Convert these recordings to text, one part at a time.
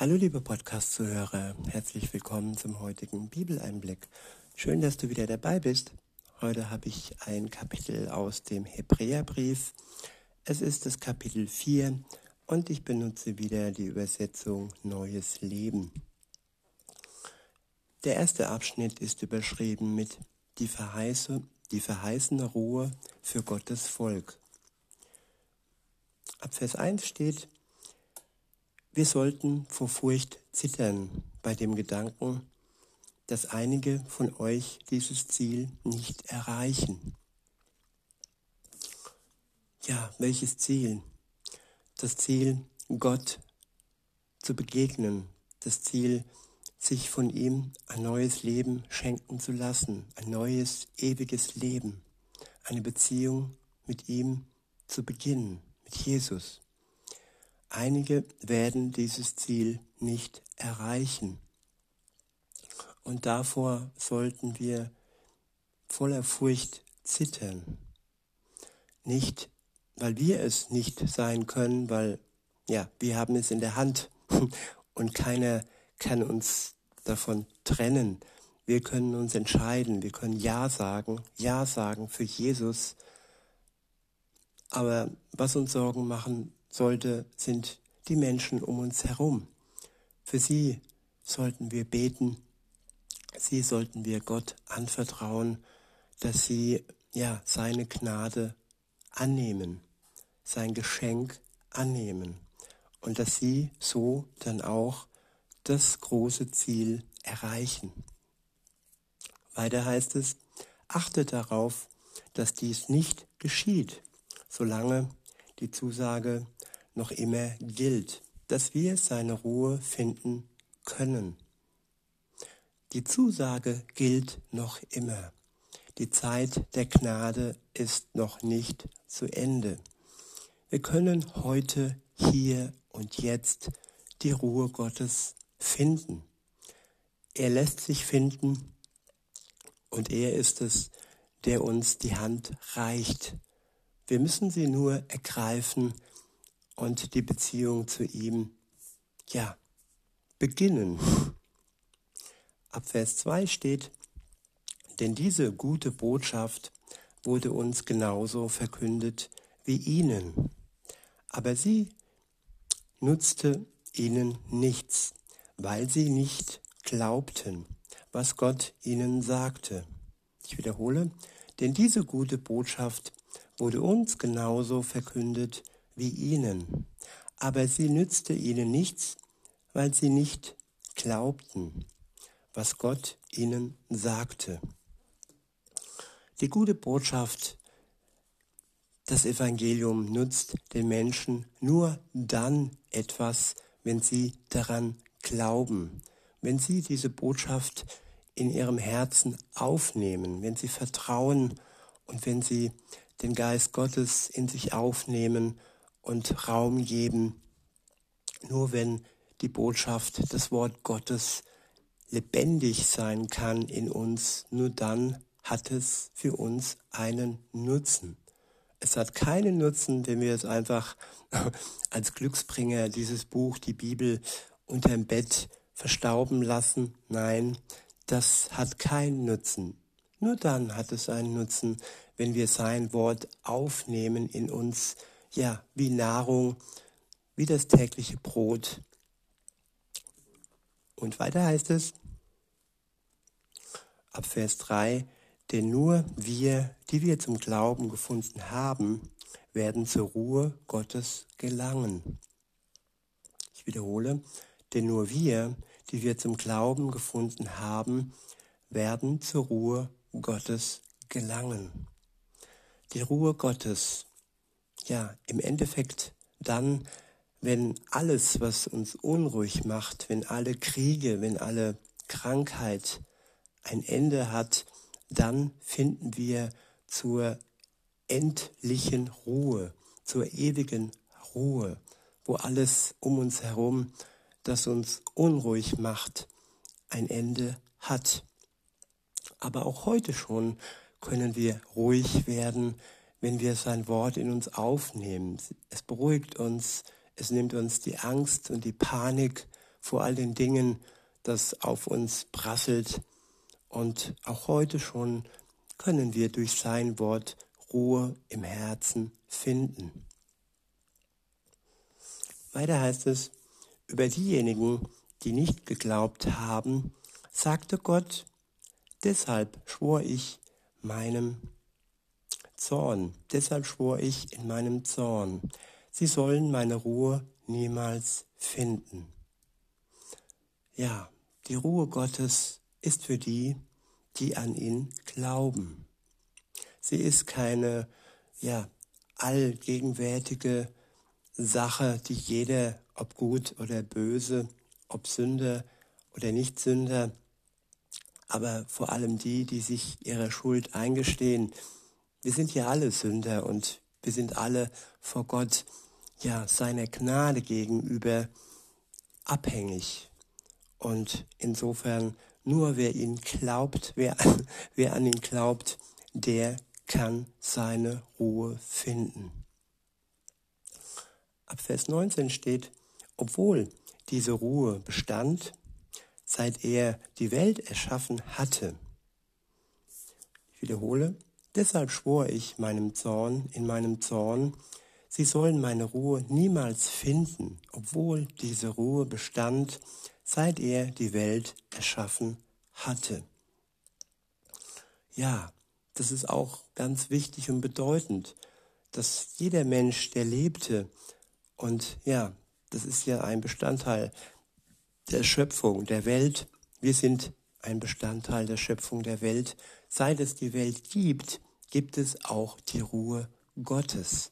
Hallo liebe Podcast-Zuhörer, herzlich willkommen zum heutigen Bibeleinblick. Schön, dass du wieder dabei bist. Heute habe ich ein Kapitel aus dem Hebräerbrief. Es ist das Kapitel 4 und ich benutze wieder die Übersetzung Neues Leben. Der erste Abschnitt ist überschrieben mit die, Verheiße, die verheißene Ruhe für Gottes Volk. Ab Vers 1 steht, wir sollten vor Furcht zittern bei dem Gedanken, dass einige von euch dieses Ziel nicht erreichen. Ja, welches Ziel? Das Ziel, Gott zu begegnen, das Ziel, sich von ihm ein neues Leben schenken zu lassen, ein neues, ewiges Leben, eine Beziehung mit ihm zu beginnen, mit Jesus. Einige werden dieses Ziel nicht erreichen. Und davor sollten wir voller Furcht zittern. Nicht, weil wir es nicht sein können, weil, ja, wir haben es in der Hand und keiner kann uns davon trennen. Wir können uns entscheiden, wir können Ja sagen, Ja sagen für Jesus. Aber was uns Sorgen machen sollte, sind die Menschen um uns herum. Für sie sollten wir beten, sie sollten wir Gott anvertrauen, dass sie ja seine Gnade annehmen, sein Geschenk annehmen und dass sie so dann auch das große Ziel erreichen. Weiter heißt es, achtet darauf, dass dies nicht geschieht, solange die Zusage noch immer gilt, dass wir seine Ruhe finden können. Die Zusage gilt noch immer. Die Zeit der Gnade ist noch nicht zu Ende. Wir können heute, hier und jetzt die Ruhe Gottes finden. Er lässt sich finden und er ist es, der uns die Hand reicht. Wir müssen sie nur ergreifen und die Beziehung zu ihm, ja, beginnen. Ab Vers 2 steht, denn diese gute Botschaft wurde uns genauso verkündet wie ihnen. Aber sie nutzte ihnen nichts, weil sie nicht glaubten, was Gott ihnen sagte. Ich wiederhole, denn diese gute Botschaft wurde uns genauso verkündet wie ihnen, aber sie nützte ihnen nichts, weil sie nicht glaubten, was Gott ihnen sagte. Die gute Botschaft, das Evangelium nutzt den Menschen nur dann etwas, wenn sie daran glauben, wenn sie diese Botschaft in ihrem Herzen aufnehmen, wenn sie vertrauen und wenn sie den Geist Gottes in sich aufnehmen und Raum geben. Nur wenn die Botschaft, das Wort Gottes lebendig sein kann in uns, nur dann hat es für uns einen Nutzen. Es hat keinen Nutzen, wenn wir es einfach als Glücksbringer, dieses Buch, die Bibel, unterm Bett verstauben lassen. Nein, das hat keinen Nutzen. Nur dann hat es einen Nutzen, wenn wir sein Wort aufnehmen in uns, ja, wie Nahrung, wie das tägliche Brot. Und weiter heißt es, ab Vers 3, denn nur wir, die wir zum Glauben gefunden haben, werden zur Ruhe Gottes gelangen. Ich wiederhole, denn nur wir, die wir zum Glauben gefunden haben, werden zur Ruhe Gottes gelangen. Die Ruhe Gottes, ja, im Endeffekt dann, wenn alles, was uns unruhig macht, wenn alle Kriege, wenn alle Krankheit ein Ende hat, dann finden wir zur endlichen Ruhe, zur ewigen Ruhe, wo alles um uns herum, das uns unruhig macht, ein Ende hat. Aber auch heute schon können wir ruhig werden, wenn wir sein Wort in uns aufnehmen. Es beruhigt uns, es nimmt uns die Angst und die Panik vor all den Dingen, das auf uns prasselt. Und auch heute schon können wir durch sein Wort Ruhe im Herzen finden. Weiter heißt es, über diejenigen, die nicht geglaubt haben, sagte Gott, deshalb schwor ich meinem Zorn, deshalb schwor ich in meinem Zorn, sie sollen meine Ruhe niemals finden. Ja, die Ruhe Gottes ist für die, die an ihn glauben. Sie ist keine, ja, allgegenwärtige Sache, die jeder, ob gut oder böse, ob Sünder oder Nicht-Sünder, aber vor allem die, die sich ihrer Schuld eingestehen. Wir sind ja alle Sünder und wir sind alle vor Gott, ja, seiner Gnade gegenüber abhängig. Und insofern nur wer ihn glaubt, wer, wer an ihn glaubt, der kann seine Ruhe finden. Ab Vers 19 steht, obwohl diese Ruhe bestand, seit er die Welt erschaffen hatte. Ich wiederhole, deshalb schwor ich meinem Zorn, in meinem Zorn, sie sollen meine Ruhe niemals finden, obwohl diese Ruhe bestand, seit er die Welt erschaffen hatte. Ja, das ist auch ganz wichtig und bedeutend, dass jeder Mensch, der lebte, und ja, das ist ja ein Bestandteil der Schöpfung, der Welt. Wir sind ein Bestandteil der Schöpfung der Welt. Seit es die Welt gibt, gibt es auch die Ruhe Gottes.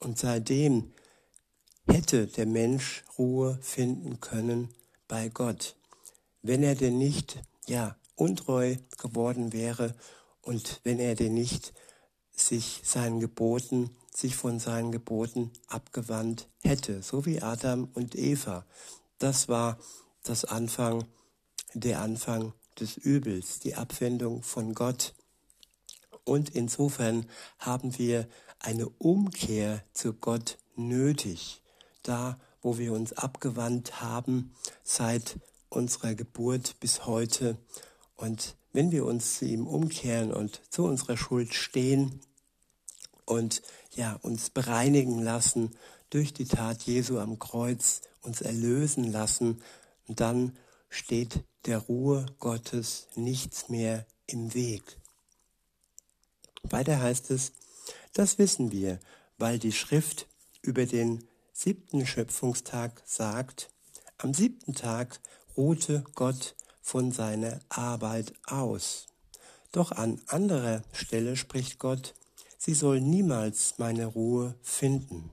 Und seitdem hätte der Mensch Ruhe finden können bei Gott, wenn er denn nicht, ja, untreu geworden wäre und wenn er denn nicht sich seinen Geboten sich von seinen Geboten abgewandt hätte, so wie Adam und Eva. Das war das Anfang, der Anfang des Übels, die Abwendung von Gott. Und insofern haben wir eine Umkehr zu Gott nötig, da wo wir uns abgewandt haben seit unserer Geburt bis heute. Und wenn wir uns zu ihm umkehren und zu unserer Schuld stehen, und ja, uns bereinigen lassen durch die Tat Jesu am Kreuz, uns erlösen lassen, dann steht der Ruhe Gottes nichts mehr im Weg. Weiter heißt es, das wissen wir, weil die Schrift über den siebten Schöpfungstag sagt, am siebten Tag ruhte Gott von seiner Arbeit aus. Doch an anderer Stelle spricht Gott, sie soll niemals meine Ruhe finden.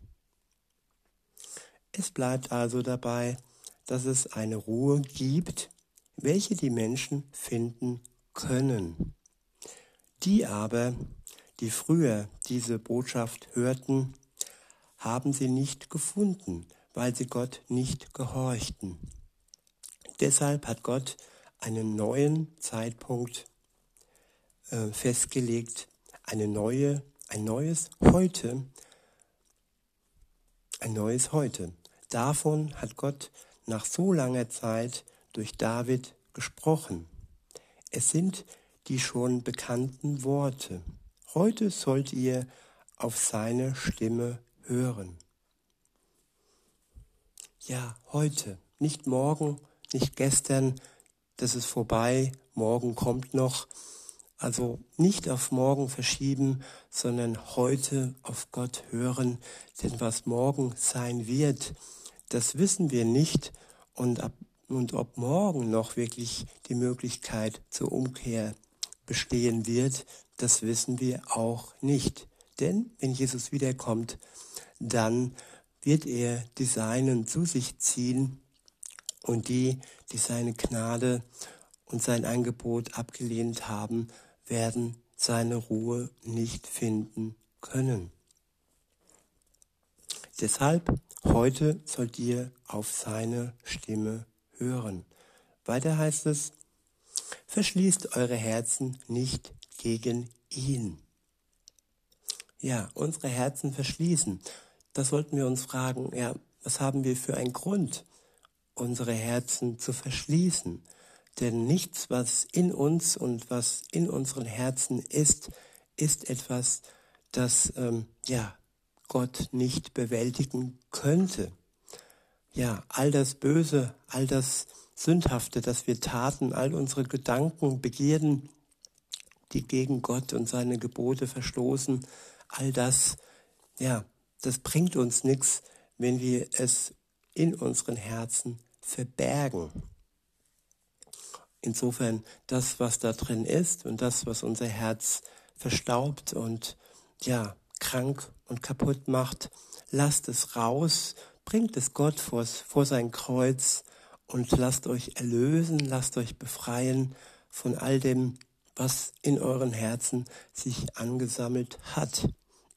Es bleibt also dabei, dass es eine Ruhe gibt, welche die Menschen finden können. Die aber, die früher diese Botschaft hörten, haben sie nicht gefunden, weil sie Gott nicht gehorchten. Deshalb hat Gott einen neuen Zeitpunkt äh, festgelegt, eine neue ein neues Heute, ein neues Heute. Davon hat Gott nach so langer Zeit durch David gesprochen. Es sind die schon bekannten Worte. Heute sollt ihr auf seine Stimme hören. Ja, heute, nicht morgen, nicht gestern, das ist vorbei, morgen kommt noch, also nicht auf morgen verschieben, sondern heute auf Gott hören, denn was morgen sein wird, das wissen wir nicht. Und, ab, und ob morgen noch wirklich die Möglichkeit zur Umkehr bestehen wird, das wissen wir auch nicht. Denn wenn Jesus wiederkommt, dann wird er die Seinen zu sich ziehen und die, die seine Gnade und sein Angebot abgelehnt haben, werden seine Ruhe nicht finden können. Deshalb heute sollt ihr auf seine Stimme hören. Weiter heißt es, verschließt eure Herzen nicht gegen ihn. Ja, unsere Herzen verschließen. Da sollten wir uns fragen, ja, was haben wir für einen Grund, unsere Herzen zu verschließen. Denn nichts, was in uns und was in unseren Herzen ist, ist etwas, das ähm, ja Gott nicht bewältigen könnte. Ja, all das Böse, all das Sündhafte, das wir taten, all unsere Gedanken, Begierden, die gegen Gott und seine Gebote verstoßen, all das, ja, das bringt uns nichts, wenn wir es in unseren Herzen verbergen. Insofern das, was da drin ist und das, was unser Herz verstaubt und ja, krank und kaputt macht, lasst es raus, bringt es Gott vor, vor sein Kreuz und lasst euch erlösen, lasst euch befreien von all dem, was in euren Herzen sich angesammelt hat.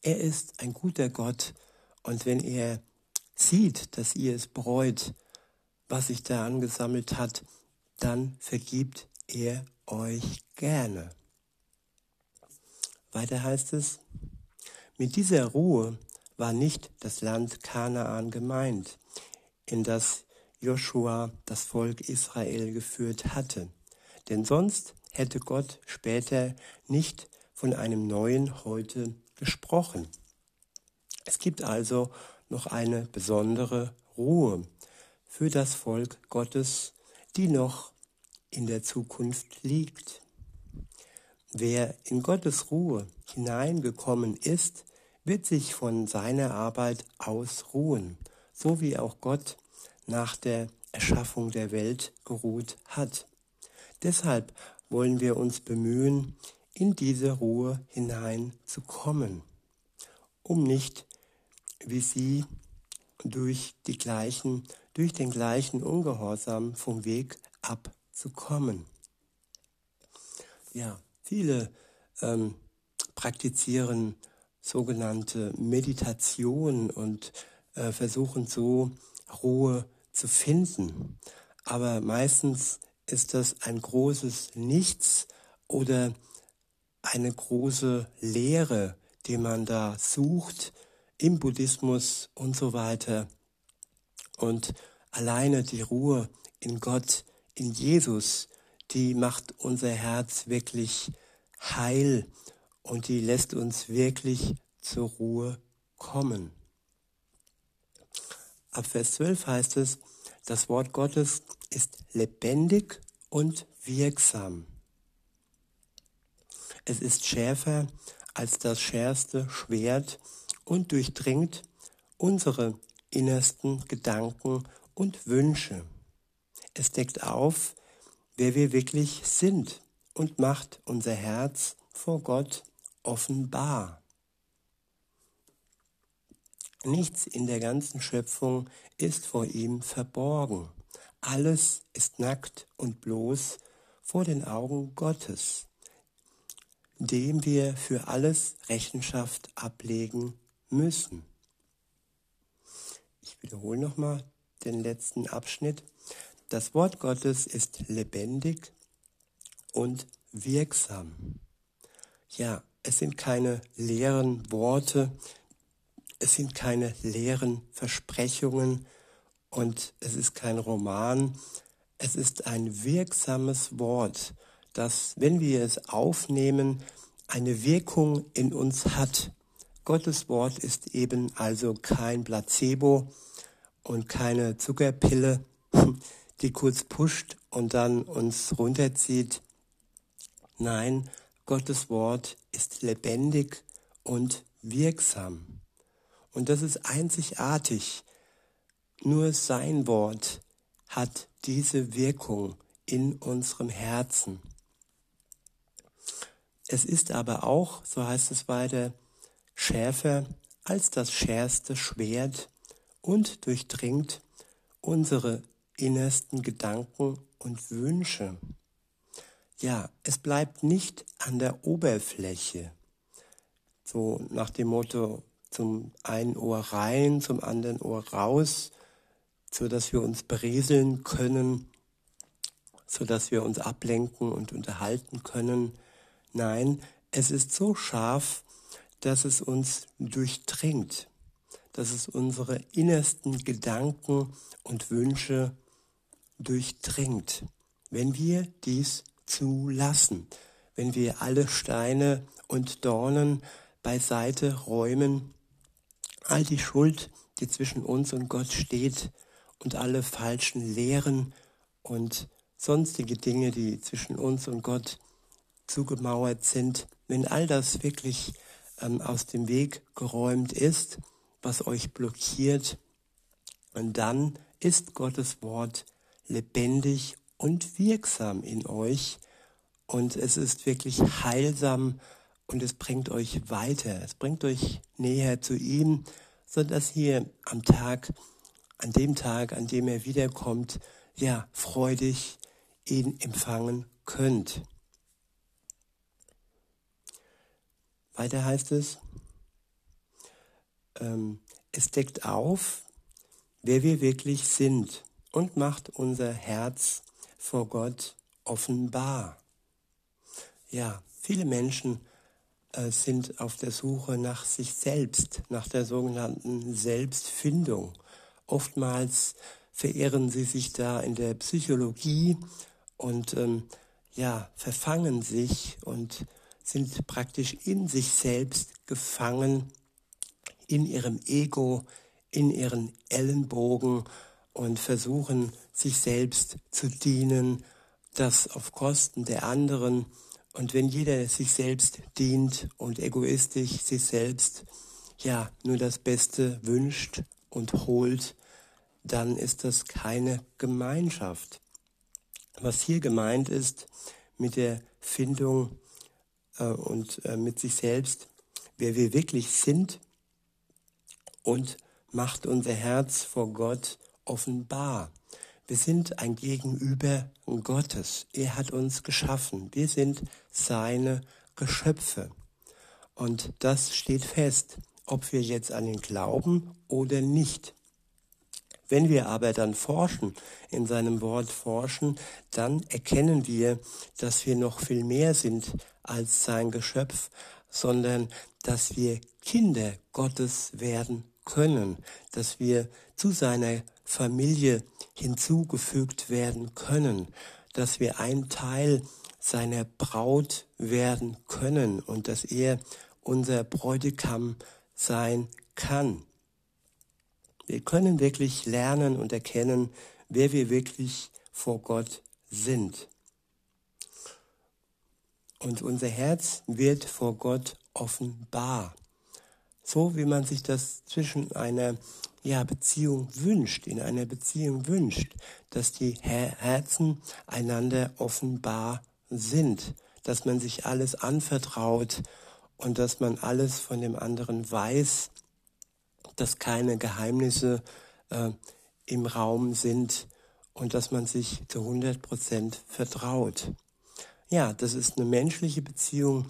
Er ist ein guter Gott und wenn er sieht, dass ihr es bereut, was sich da angesammelt hat, dann vergibt er euch gerne. Weiter heißt es, mit dieser Ruhe war nicht das Land Kanaan gemeint, in das Joshua das Volk Israel geführt hatte. Denn sonst hätte Gott später nicht von einem neuen Heute gesprochen. Es gibt also noch eine besondere Ruhe für das Volk Gottes, die noch in der Zukunft liegt. Wer in Gottes Ruhe hineingekommen ist, wird sich von seiner Arbeit ausruhen, so wie auch Gott nach der Erschaffung der Welt geruht hat. Deshalb wollen wir uns bemühen, in diese Ruhe hineinzukommen, um nicht wie sie durch die gleichen, durch den gleichen Ungehorsam vom Weg abzukommen. Ja, Viele ähm, praktizieren sogenannte Meditation und äh, versuchen so Ruhe zu finden. Aber meistens ist das ein großes Nichts oder eine große Lehre, die man da sucht im Buddhismus und so weiter. Und alleine die Ruhe in Gott, in Jesus, die macht unser Herz wirklich heil und die lässt uns wirklich zur Ruhe kommen. Ab Vers 12 heißt es, das Wort Gottes ist lebendig und wirksam. Es ist schärfer als das schärfste Schwert und durchdringt unsere innersten Gedanken und Wünsche. Es deckt auf, wer wir wirklich sind und macht unser Herz vor Gott offenbar. Nichts in der ganzen Schöpfung ist vor ihm verborgen. Alles ist nackt und bloß vor den Augen Gottes, dem wir für alles Rechenschaft ablegen müssen. Ich wiederhole nochmal den letzten Abschnitt. Das Wort Gottes ist lebendig und wirksam. Ja, es sind keine leeren Worte, es sind keine leeren Versprechungen und es ist kein Roman, es ist ein wirksames Wort, das, wenn wir es aufnehmen, eine Wirkung in uns hat. Gottes Wort ist eben also kein Placebo und keine Zuckerpille, die kurz pusht und dann uns runterzieht. Nein, Gottes Wort ist lebendig und wirksam. Und das ist einzigartig. Nur sein Wort hat diese Wirkung in unserem Herzen. Es ist aber auch, so heißt es weiter, schärfer als das schärfste Schwert und durchdringt unsere innersten Gedanken und Wünsche. Ja, es bleibt nicht an der Oberfläche. So nach dem Motto, zum einen Ohr rein, zum anderen Ohr raus, so dass wir uns berieseln können, so dass wir uns ablenken und unterhalten können. Nein, es ist so scharf, dass es uns durchdringt, dass es unsere innersten Gedanken und Wünsche durchdringt, wenn wir dies zulassen, wenn wir alle Steine und Dornen beiseite räumen, all die Schuld, die zwischen uns und Gott steht und alle falschen Lehren und sonstige Dinge, die zwischen uns und Gott zugemauert sind, wenn all das wirklich ähm, aus dem Weg geräumt ist, was euch blockiert, und dann ist Gottes Wort lebendig und wirksam in euch. Und es ist wirklich heilsam und es bringt euch weiter, es bringt euch näher zu ihm, so dass ihr am Tag, an dem Tag, an dem er wiederkommt, ja, freudig ihn empfangen könnt. Weiter heißt es, ähm, es deckt auf, wer wir wirklich sind und macht unser Herz vor Gott offenbar. Ja, viele Menschen sind auf der Suche nach sich selbst, nach der sogenannten Selbstfindung. Oftmals verirren sie sich da in der Psychologie und ähm, ja, verfangen sich und sind praktisch in sich selbst gefangen, in ihrem Ego, in ihren Ellenbogen und versuchen sich selbst zu dienen, das auf Kosten der anderen. Und wenn jeder sich selbst dient und egoistisch sich selbst ja nur das Beste wünscht und holt, dann ist das keine Gemeinschaft. Was hier gemeint ist mit der Findung äh, und äh, mit sich selbst, wer wir wirklich sind und macht unser Herz vor Gott offenbar. Wir sind ein Gegenüber Gottes. Er hat uns geschaffen. Wir sind seine Geschöpfe. Und das steht fest, ob wir jetzt an ihn glauben oder nicht. Wenn wir aber dann forschen, in seinem Wort forschen, dann erkennen wir, dass wir noch viel mehr sind als sein Geschöpf, sondern dass wir Kinder Gottes werden können, dass wir zu seiner Familie hinzugefügt werden können, dass wir ein Teil seiner Braut werden können und dass er unser Bräutigam sein kann. Wir können wirklich lernen und erkennen, wer wir wirklich vor Gott sind. Und unser Herz wird vor Gott offenbar. So wie man sich das zwischen einer ja, Beziehung wünscht, in einer Beziehung wünscht, dass die Herzen einander offenbar sind, dass man sich alles anvertraut und dass man alles von dem anderen weiß dass keine Geheimnisse äh, im Raum sind und dass man sich zu 100 Prozent vertraut. Ja, das ist eine menschliche Beziehung,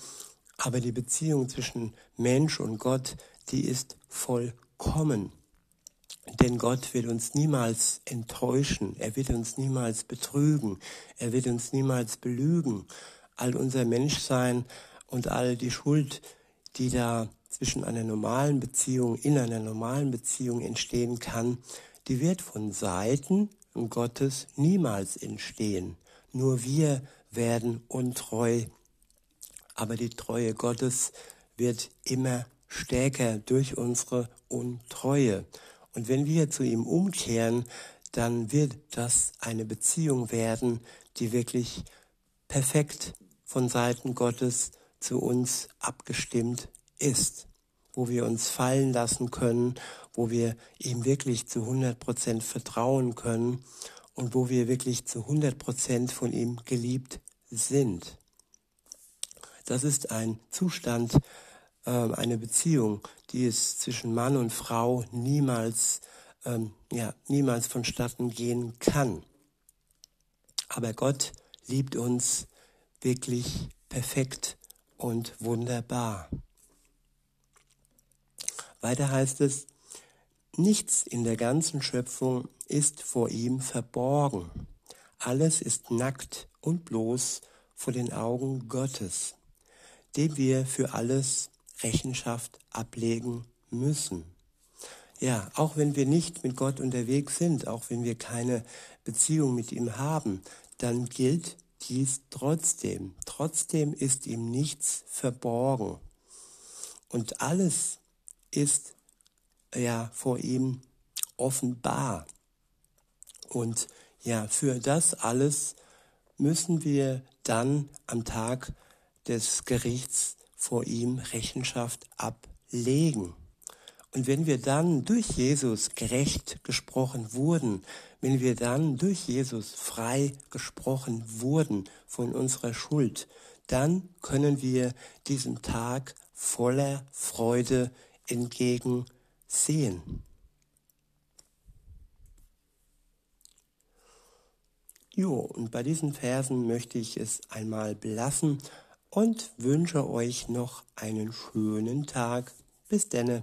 aber die Beziehung zwischen Mensch und Gott, die ist vollkommen. Denn Gott wird uns niemals enttäuschen, er wird uns niemals betrügen, er wird uns niemals belügen. All unser Menschsein und all die Schuld, die da zwischen einer normalen Beziehung, in einer normalen Beziehung entstehen kann, die wird von Seiten Gottes niemals entstehen. Nur wir werden untreu. Aber die Treue Gottes wird immer stärker durch unsere Untreue. Und wenn wir zu ihm umkehren, dann wird das eine Beziehung werden, die wirklich perfekt von Seiten Gottes zu uns abgestimmt ist, wo wir uns fallen lassen können, wo wir ihm wirklich zu 100 Prozent vertrauen können und wo wir wirklich zu 100 Prozent von ihm geliebt sind. Das ist ein Zustand, äh, eine Beziehung, die es zwischen Mann und Frau niemals, ähm, ja, niemals vonstatten gehen kann. Aber Gott liebt uns wirklich perfekt und wunderbar. Weiter heißt es, nichts in der ganzen Schöpfung ist vor ihm verborgen. Alles ist nackt und bloß vor den Augen Gottes, dem wir für alles Rechenschaft ablegen müssen. ja, auch wenn wir nicht mit Gott unterwegs sind, auch wenn wir keine Beziehung mit ihm haben, dann gilt dies trotzdem. Trotzdem ist ihm nichts verborgen. Und alles ist ja vor ihm offenbar. Und ja, für das alles müssen wir dann am Tag des Gerichts vor ihm Rechenschaft ablegen. Und wenn wir dann durch Jesus gerecht gesprochen wurden, wenn wir dann durch Jesus frei gesprochen wurden von unserer Schuld, dann können wir diesem Tag voller Freude entgegensehen. Jo, und bei diesen Versen möchte ich es einmal belassen und wünsche euch noch einen schönen Tag. Bis denne.